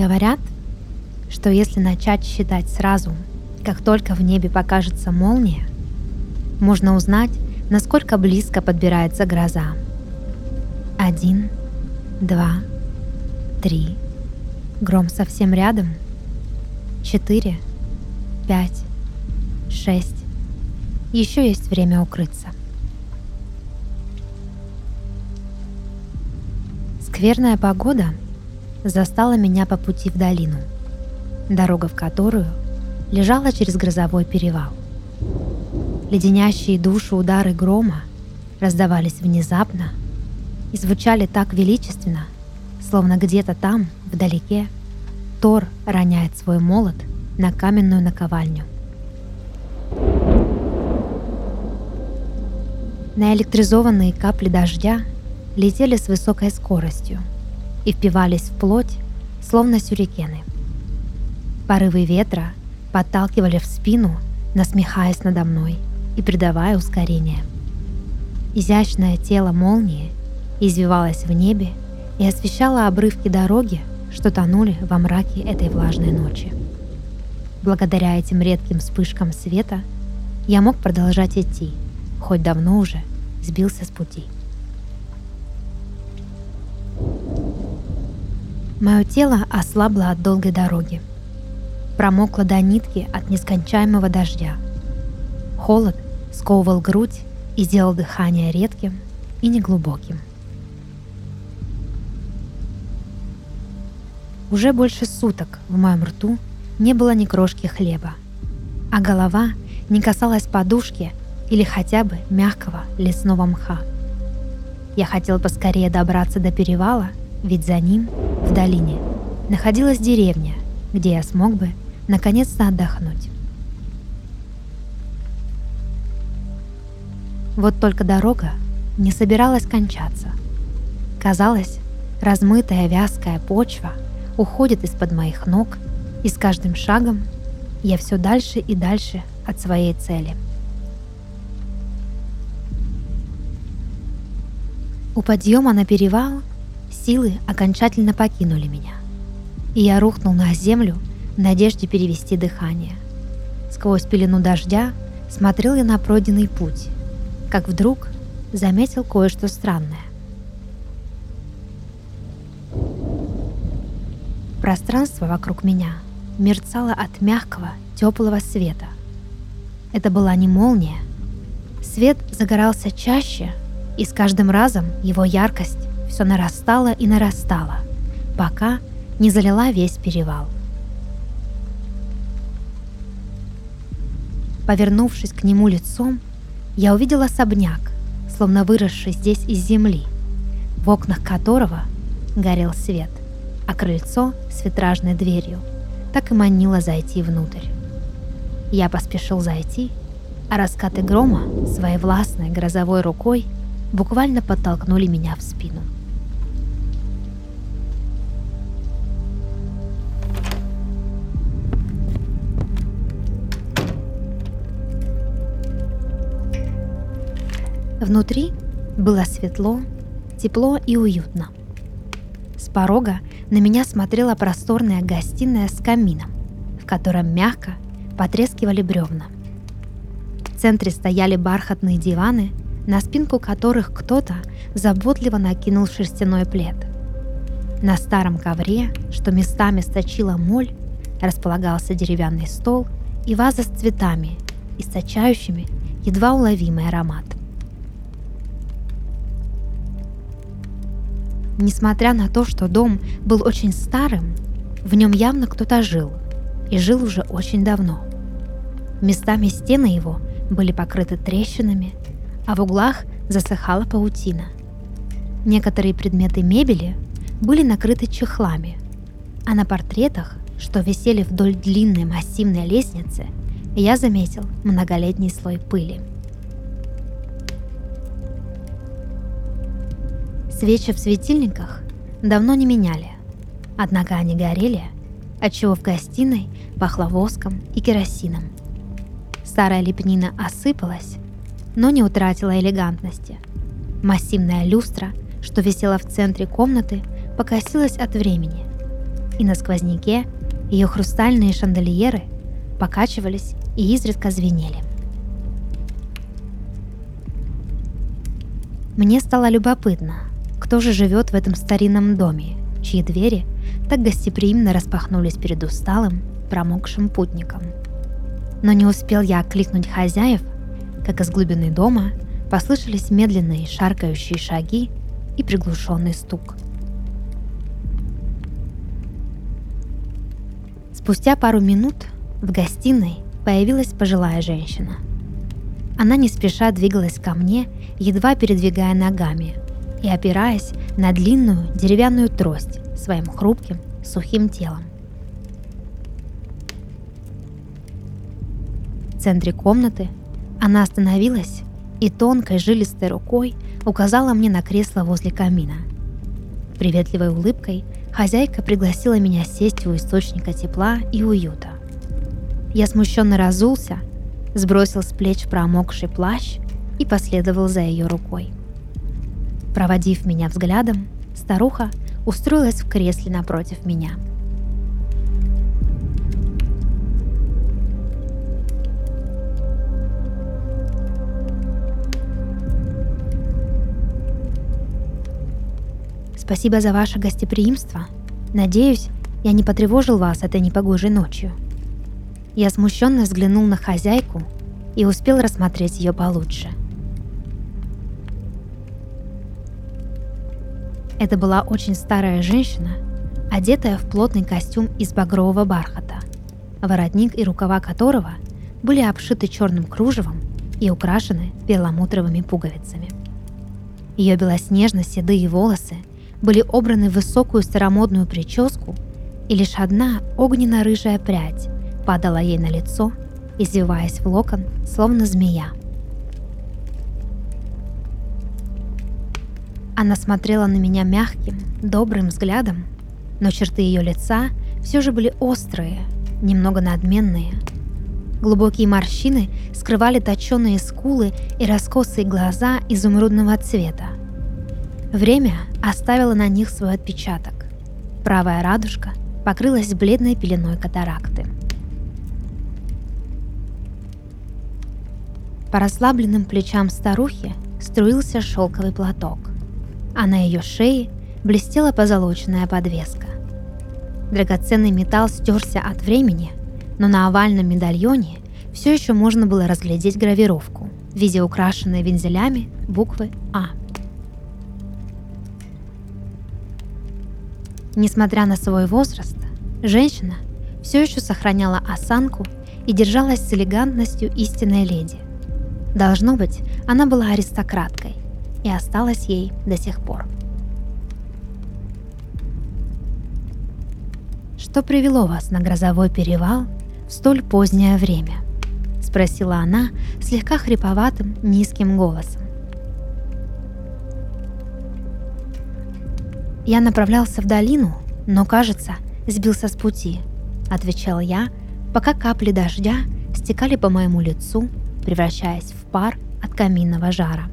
Говорят, что если начать считать сразу, как только в небе покажется молния, можно узнать, насколько близко подбирается гроза. Один, два, три. Гром совсем рядом. Четыре, пять, шесть. Еще есть время укрыться. Скверная погода застала меня по пути в долину, дорога в которую лежала через грозовой перевал. Леденящие душу удары грома раздавались внезапно и звучали так величественно, словно где-то там, вдалеке, Тор роняет свой молот на каменную наковальню. Наэлектризованные капли дождя летели с высокой скоростью и впивались в плоть, словно сюрикены. Порывы ветра подталкивали в спину, насмехаясь надо мной и придавая ускорение. Изящное тело молнии извивалось в небе и освещало обрывки дороги, что тонули во мраке этой влажной ночи. Благодаря этим редким вспышкам света я мог продолжать идти, хоть давно уже сбился с пути. Мое тело ослабло от долгой дороги. Промокло до нитки от нескончаемого дождя. Холод сковывал грудь и сделал дыхание редким и неглубоким. Уже больше суток в моем рту не было ни крошки хлеба, а голова не касалась подушки или хотя бы мягкого лесного мха. Я хотел поскорее добраться до перевала, ведь за ним в долине находилась деревня, где я смог бы наконец-то отдохнуть. Вот только дорога не собиралась кончаться. Казалось, размытая вязкая почва уходит из-под моих ног, и с каждым шагом я все дальше и дальше от своей цели. У подъема на перевал Силы окончательно покинули меня, и я рухнул на землю в надежде перевести дыхание. Сквозь пелену дождя смотрел я на пройденный путь, как вдруг заметил кое-что странное. Пространство вокруг меня мерцало от мягкого, теплого света. Это была не молния. Свет загорался чаще, и с каждым разом его яркость все нарастало и нарастало, пока не залила весь перевал. Повернувшись к нему лицом, я увидел особняк, словно выросший здесь из земли, в окнах которого горел свет, а крыльцо с витражной дверью так и манило зайти внутрь. Я поспешил зайти, а раскаты грома своей властной грозовой рукой буквально подтолкнули меня в спину. Внутри было светло, тепло и уютно. С порога на меня смотрела просторная гостиная с камином, в котором мягко потрескивали бревна. В центре стояли бархатные диваны, на спинку которых кто-то заботливо накинул шерстяной плед. На старом ковре, что местами сточила моль, располагался деревянный стол и ваза с цветами, источающими едва уловимый аромат. Несмотря на то, что дом был очень старым, в нем явно кто-то жил, и жил уже очень давно. Местами стены его были покрыты трещинами, а в углах засыхала паутина. Некоторые предметы мебели были накрыты чехлами, а на портретах, что висели вдоль длинной массивной лестницы, я заметил многолетний слой пыли – Свечи в светильниках давно не меняли, однако они горели, отчего в гостиной пахло воском и керосином. Старая лепнина осыпалась, но не утратила элегантности. Массивная люстра, что висела в центре комнаты, покосилась от времени. и на сквозняке ее хрустальные шанделиеры покачивались и изредка звенели. Мне стало любопытно, кто же живет в этом старинном доме, чьи двери так гостеприимно распахнулись перед усталым, промокшим путником. Но не успел я окликнуть хозяев, как из глубины дома послышались медленные шаркающие шаги и приглушенный стук. Спустя пару минут в гостиной появилась пожилая женщина. Она не спеша двигалась ко мне, едва передвигая ногами и опираясь на длинную деревянную трость своим хрупким, сухим телом. В центре комнаты она остановилась и тонкой жилистой рукой указала мне на кресло возле камина. Приветливой улыбкой хозяйка пригласила меня сесть у источника тепла и уюта. Я смущенно разулся, сбросил с плеч промокший плащ и последовал за ее рукой. Проводив меня взглядом, старуха устроилась в кресле напротив меня. Спасибо за ваше гостеприимство. Надеюсь, я не потревожил вас этой непогожей ночью. Я смущенно взглянул на хозяйку и успел рассмотреть ее получше. Это была очень старая женщина, одетая в плотный костюм из багрового бархата, воротник и рукава которого были обшиты черным кружевом и украшены перламутровыми пуговицами. Ее белоснежно-седые волосы были обраны в высокую старомодную прическу, и лишь одна огненно-рыжая прядь падала ей на лицо, извиваясь в локон, словно змея – Она смотрела на меня мягким, добрым взглядом, но черты ее лица все же были острые, немного надменные. Глубокие морщины скрывали точеные скулы и раскосые глаза изумрудного цвета. Время оставило на них свой отпечаток. Правая радужка покрылась бледной пеленой катаракты. По расслабленным плечам старухи струился шелковый платок а на ее шее блестела позолоченная подвеска. Драгоценный металл стерся от времени, но на овальном медальоне все еще можно было разглядеть гравировку в виде украшенной вензелями буквы А. Несмотря на свой возраст, женщина все еще сохраняла осанку и держалась с элегантностью истинной леди. Должно быть, она была аристократкой, и осталась ей до сих пор. «Что привело вас на грозовой перевал в столь позднее время?» — спросила она слегка хриповатым низким голосом. «Я направлялся в долину, но, кажется, сбился с пути», — отвечал я, пока капли дождя стекали по моему лицу, превращаясь в пар от каминного жара.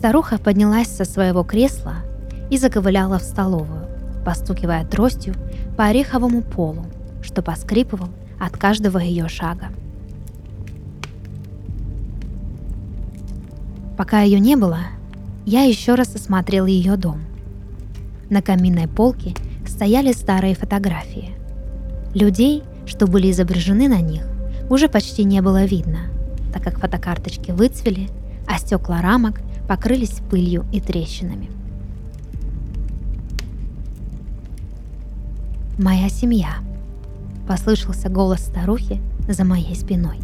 Старуха поднялась со своего кресла и заковыляла в столовую, постукивая тростью по ореховому полу, что поскрипывал от каждого ее шага. Пока ее не было, я еще раз осмотрел ее дом. На каминной полке стояли старые фотографии. Людей, что были изображены на них, уже почти не было видно, так как фотокарточки выцвели, а стекла рамок покрылись пылью и трещинами. «Моя семья», — послышался голос старухи за моей спиной.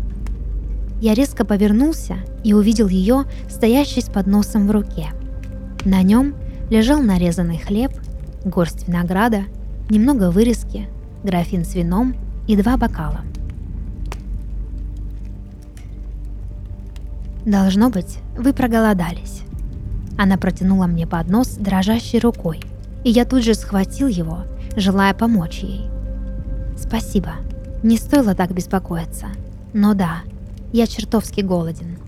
Я резко повернулся и увидел ее, стоящей с подносом в руке. На нем лежал нарезанный хлеб, горсть винограда, немного вырезки, графин с вином и два бокала. Должно быть, вы проголодались. Она протянула мне поднос дрожащей рукой, и я тут же схватил его, желая помочь ей. Спасибо, не стоило так беспокоиться. Но да, я чертовски голоден.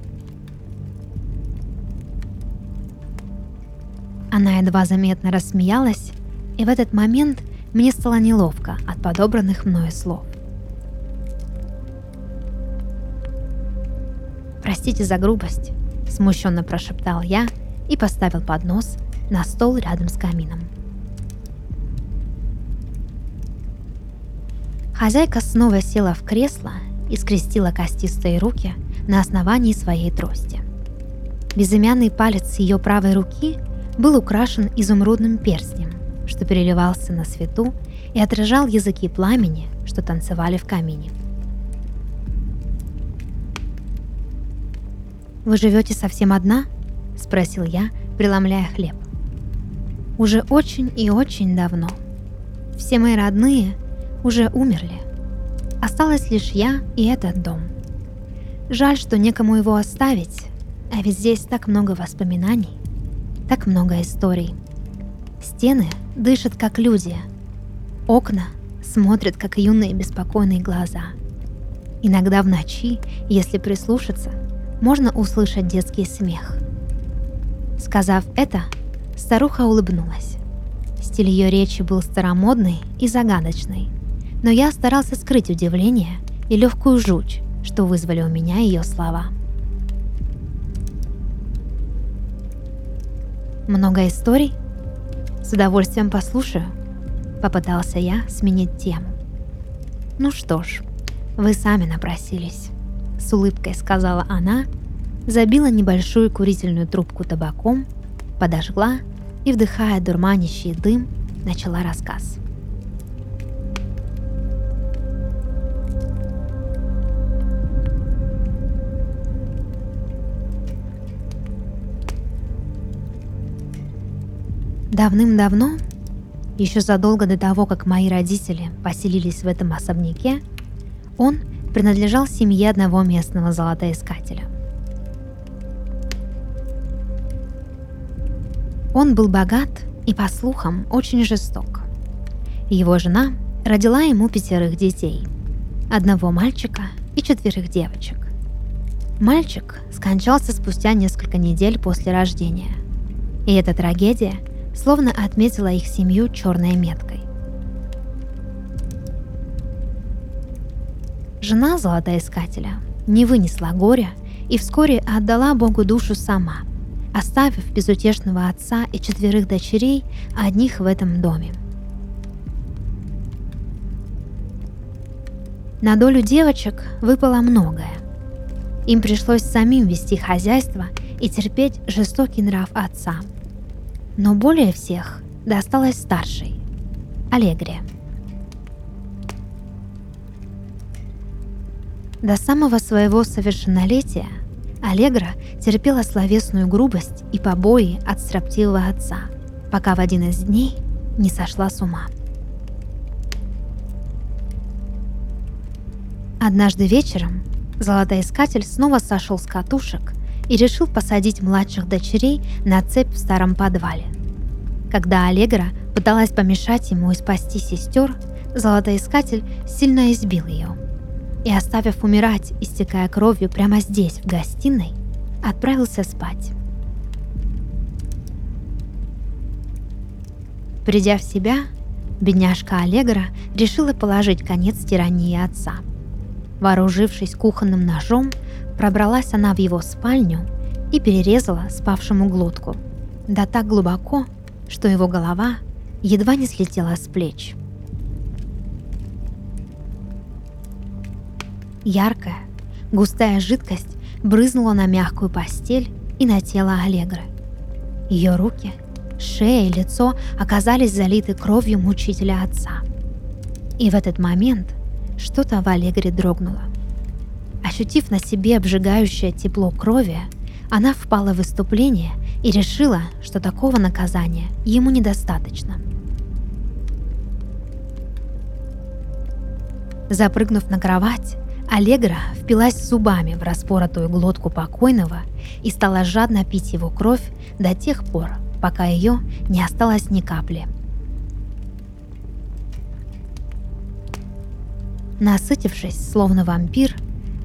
Она едва заметно рассмеялась, и в этот момент мне стало неловко от подобранных мною слов. «Простите за грубость», – смущенно прошептал я и поставил поднос на стол рядом с камином. Хозяйка снова села в кресло и скрестила костистые руки на основании своей трости. Безымянный палец ее правой руки был украшен изумрудным перстнем, что переливался на свету и отражал языки пламени, что танцевали в камине. «Вы живете совсем одна?» – спросил я, преломляя хлеб. «Уже очень и очень давно. Все мои родные уже умерли. Осталась лишь я и этот дом. Жаль, что некому его оставить, а ведь здесь так много воспоминаний, так много историй. Стены дышат как люди, окна смотрят как юные беспокойные глаза. Иногда в ночи, если прислушаться, можно услышать детский смех. Сказав это, старуха улыбнулась. Стиль ее речи был старомодный и загадочный, но я старался скрыть удивление и легкую жуть, что вызвали у меня ее слова. Много историй? С удовольствием послушаю. Попытался я сменить тему. Ну что ж, вы сами напросились. С улыбкой сказала она, забила небольшую курительную трубку табаком, подожгла и, вдыхая дурманящий дым, начала рассказ. Давным-давно, еще задолго до того, как мои родители поселились в этом особняке, он принадлежал семье одного местного золотоискателя. Он был богат и, по слухам, очень жесток. Его жена родила ему пятерых детей, одного мальчика и четверых девочек. Мальчик скончался спустя несколько недель после рождения. И эта трагедия – словно отметила их семью черной меткой. Жена золотоискателя не вынесла горя и вскоре отдала Богу душу сама, оставив безутешного отца и четверых дочерей одних в этом доме. На долю девочек выпало многое. Им пришлось самим вести хозяйство и терпеть жестокий нрав отца – но более всех досталось старшей – Аллегре. До самого своего совершеннолетия Аллегра терпела словесную грубость и побои от строптивого отца, пока в один из дней не сошла с ума. Однажды вечером золотоискатель снова сошел с катушек и решил посадить младших дочерей на цепь в старом подвале. Когда Аллегра пыталась помешать ему и спасти сестер, золотоискатель сильно избил ее. И оставив умирать, истекая кровью прямо здесь, в гостиной, отправился спать. Придя в себя, бедняжка Аллегра решила положить конец тирании отца. Вооружившись кухонным ножом, Пробралась она в его спальню и перерезала спавшему глотку. Да так глубоко, что его голова едва не слетела с плеч. Яркая, густая жидкость брызнула на мягкую постель и на тело Аллегры. Ее руки, шея и лицо оказались залиты кровью мучителя отца. И в этот момент что-то в Аллегре дрогнуло – Ощутив на себе обжигающее тепло крови, она впала в выступление и решила, что такого наказания ему недостаточно. Запрыгнув на кровать, Аллегра впилась зубами в распоротую глотку покойного и стала жадно пить его кровь до тех пор, пока ее не осталось ни капли. Насытившись, словно вампир,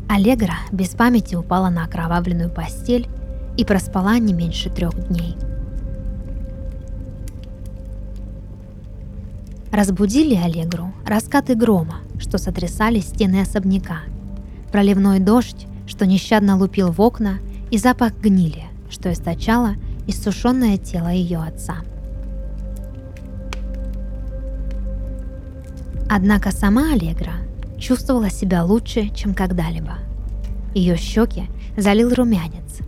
Аллегра без памяти упала на окровавленную постель и проспала не меньше трех дней. разбудили Аллегру раскаты грома, что сотрясали стены особняка, проливной дождь, что нещадно лупил в окна, и запах гнили, что источало иссушенное тело ее отца. Однако сама Аллегра чувствовала себя лучше, чем когда-либо. Ее щеки залил румянец.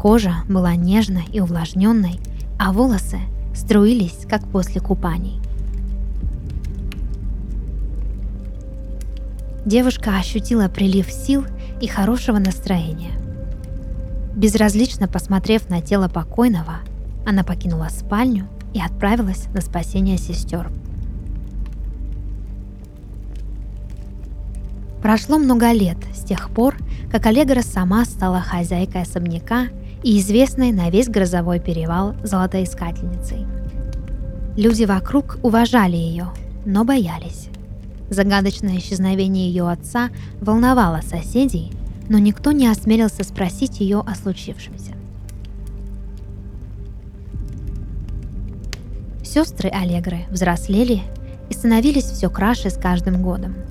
Кожа была нежной и увлажненной, а волосы струились, как после купаний. Девушка ощутила прилив сил и хорошего настроения. Безразлично посмотрев на тело покойного, она покинула спальню и отправилась на спасение сестер. Прошло много лет с тех пор, как Аллегра сама стала хозяйкой особняка и известной на весь грозовой перевал золотоискательницей. Люди вокруг уважали ее, но боялись. Загадочное исчезновение ее отца волновало соседей, но никто не осмелился спросить ее о случившемся. Сестры Аллегры взрослели и становились все краше с каждым годом –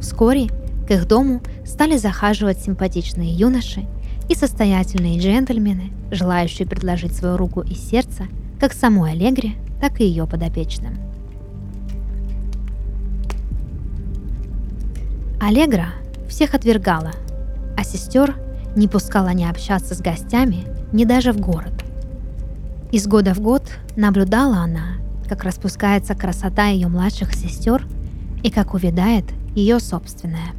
Вскоре к их дому стали захаживать симпатичные юноши и состоятельные джентльмены, желающие предложить свою руку и сердце как самой Аллегре, так и ее подопечным. Аллегра всех отвергала, а сестер не пускала ни общаться с гостями, ни даже в город. Из года в год наблюдала она, как распускается красота ее младших сестер и как увядает ее собственное.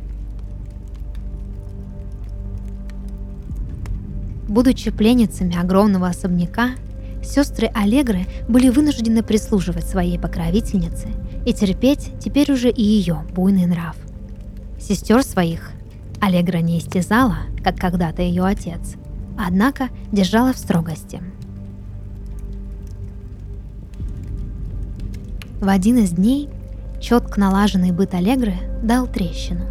Будучи пленницами огромного особняка, сестры Аллегры были вынуждены прислуживать своей покровительнице и терпеть теперь уже и ее буйный нрав. Сестер своих Аллегра не истязала, как когда-то ее отец, однако держала в строгости. В один из дней четко налаженный быт Аллегры дал трещину.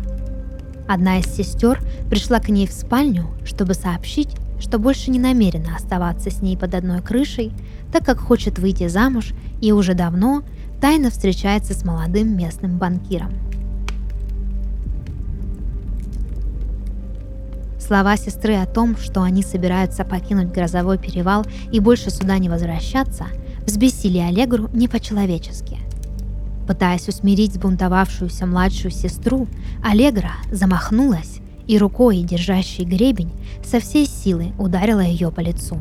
Одна из сестер пришла к ней в спальню, чтобы сообщить, что больше не намерена оставаться с ней под одной крышей, так как хочет выйти замуж и уже давно тайно встречается с молодым местным банкиром. Слова сестры о том, что они собираются покинуть грозовой перевал и больше сюда не возвращаться, взбесили Аллегру не по-человечески. Пытаясь усмирить сбунтовавшуюся младшую сестру, Аллегра замахнулась и рукой, держащей гребень, со всей силы ударила ее по лицу.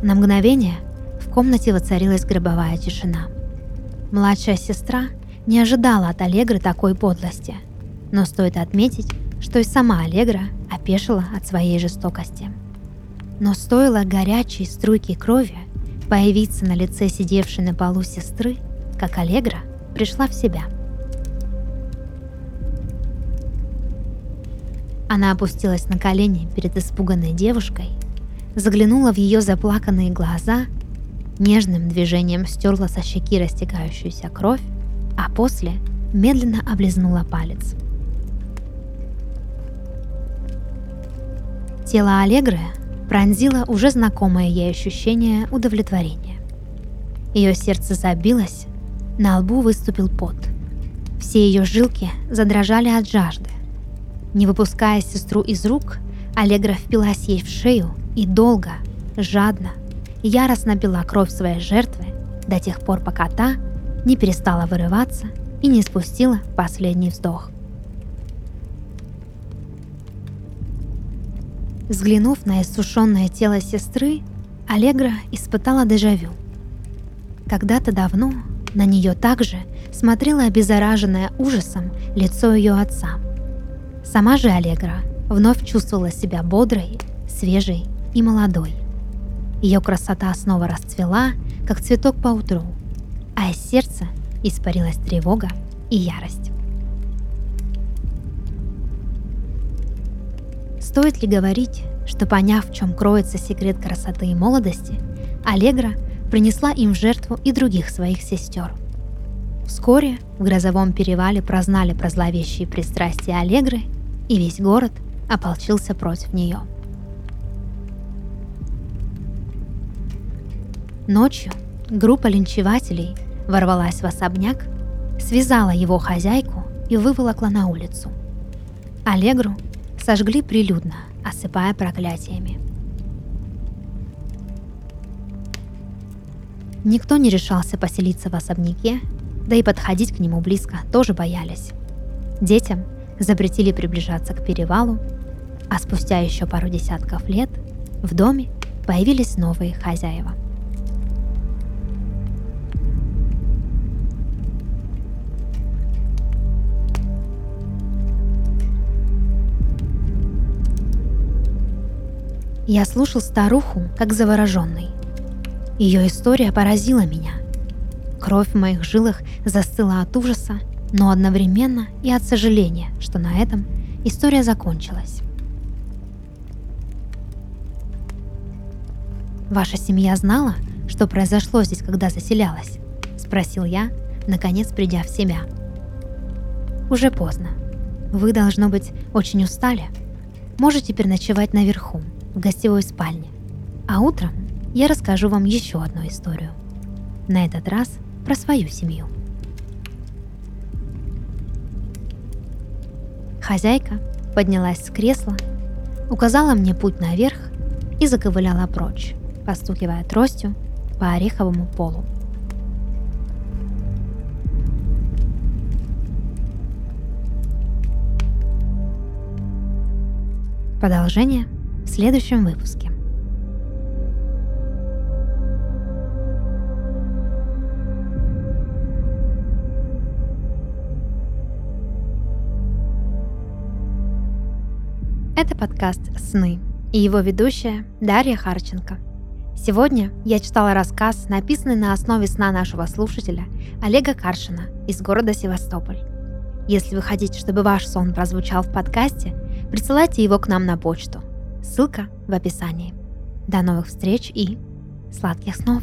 На мгновение в комнате воцарилась гробовая тишина. Младшая сестра не ожидала от Аллегры такой подлости, но стоит отметить, что и сама Аллегра опешила от своей жестокости. Но стоило горячей струйки крови появиться на лице сидевшей на полу сестры, как Аллегра пришла в себя. Она опустилась на колени перед испуганной девушкой, заглянула в ее заплаканные глаза, нежным движением стерла со щеки растекающуюся кровь, а после медленно облизнула палец. Тело Аллегры пронзило уже знакомое ей ощущение удовлетворения. Ее сердце забилось, на лбу выступил пот. Все ее жилки задрожали от жажды. Не выпуская сестру из рук, Аллегра впилась ей в шею и долго, жадно, яростно пила кровь своей жертвы до тех пор, пока та не перестала вырываться и не спустила последний вздох. Взглянув на иссушенное тело сестры, Аллегра испытала дежавю. Когда-то давно на нее также смотрело обеззараженное ужасом лицо ее отца. Сама же Аллегра вновь чувствовала себя бодрой, свежей и молодой. Ее красота снова расцвела, как цветок по утру, а из сердца испарилась тревога и ярость. Стоит ли говорить, что поняв, в чем кроется секрет красоты и молодости, Аллегра принесла им в жертву и других своих сестер. Вскоре в грозовом перевале прознали про зловещие пристрастия Аллегры, и весь город ополчился против нее. Ночью группа линчевателей ворвалась в особняк, связала его хозяйку и выволокла на улицу. Аллегру сожгли прилюдно, осыпая проклятиями. Никто не решался поселиться в особняке, да и подходить к нему близко тоже боялись. Детям запретили приближаться к перевалу, а спустя еще пару десятков лет в доме появились новые хозяева. Я слушал старуху, как завороженный. Ее история поразила меня. Кровь в моих жилах застыла от ужаса, но одновременно и от сожаления, что на этом история закончилась. «Ваша семья знала, что произошло здесь, когда заселялась?» – спросил я, наконец придя в себя. «Уже поздно. Вы, должно быть, очень устали. Можете переночевать наверху, в гостевой спальне. А утром я расскажу вам еще одну историю. На этот раз про свою семью. Хозяйка поднялась с кресла, указала мне путь наверх и заковыляла прочь, постукивая тростью по ореховому полу. Продолжение в следующем выпуске. Это подкаст «Сны» и его ведущая Дарья Харченко. Сегодня я читала рассказ, написанный на основе сна нашего слушателя Олега Каршина из города Севастополь. Если вы хотите, чтобы ваш сон прозвучал в подкасте, присылайте его к нам на почту. Ссылка в описании. До новых встреч и сладких снов!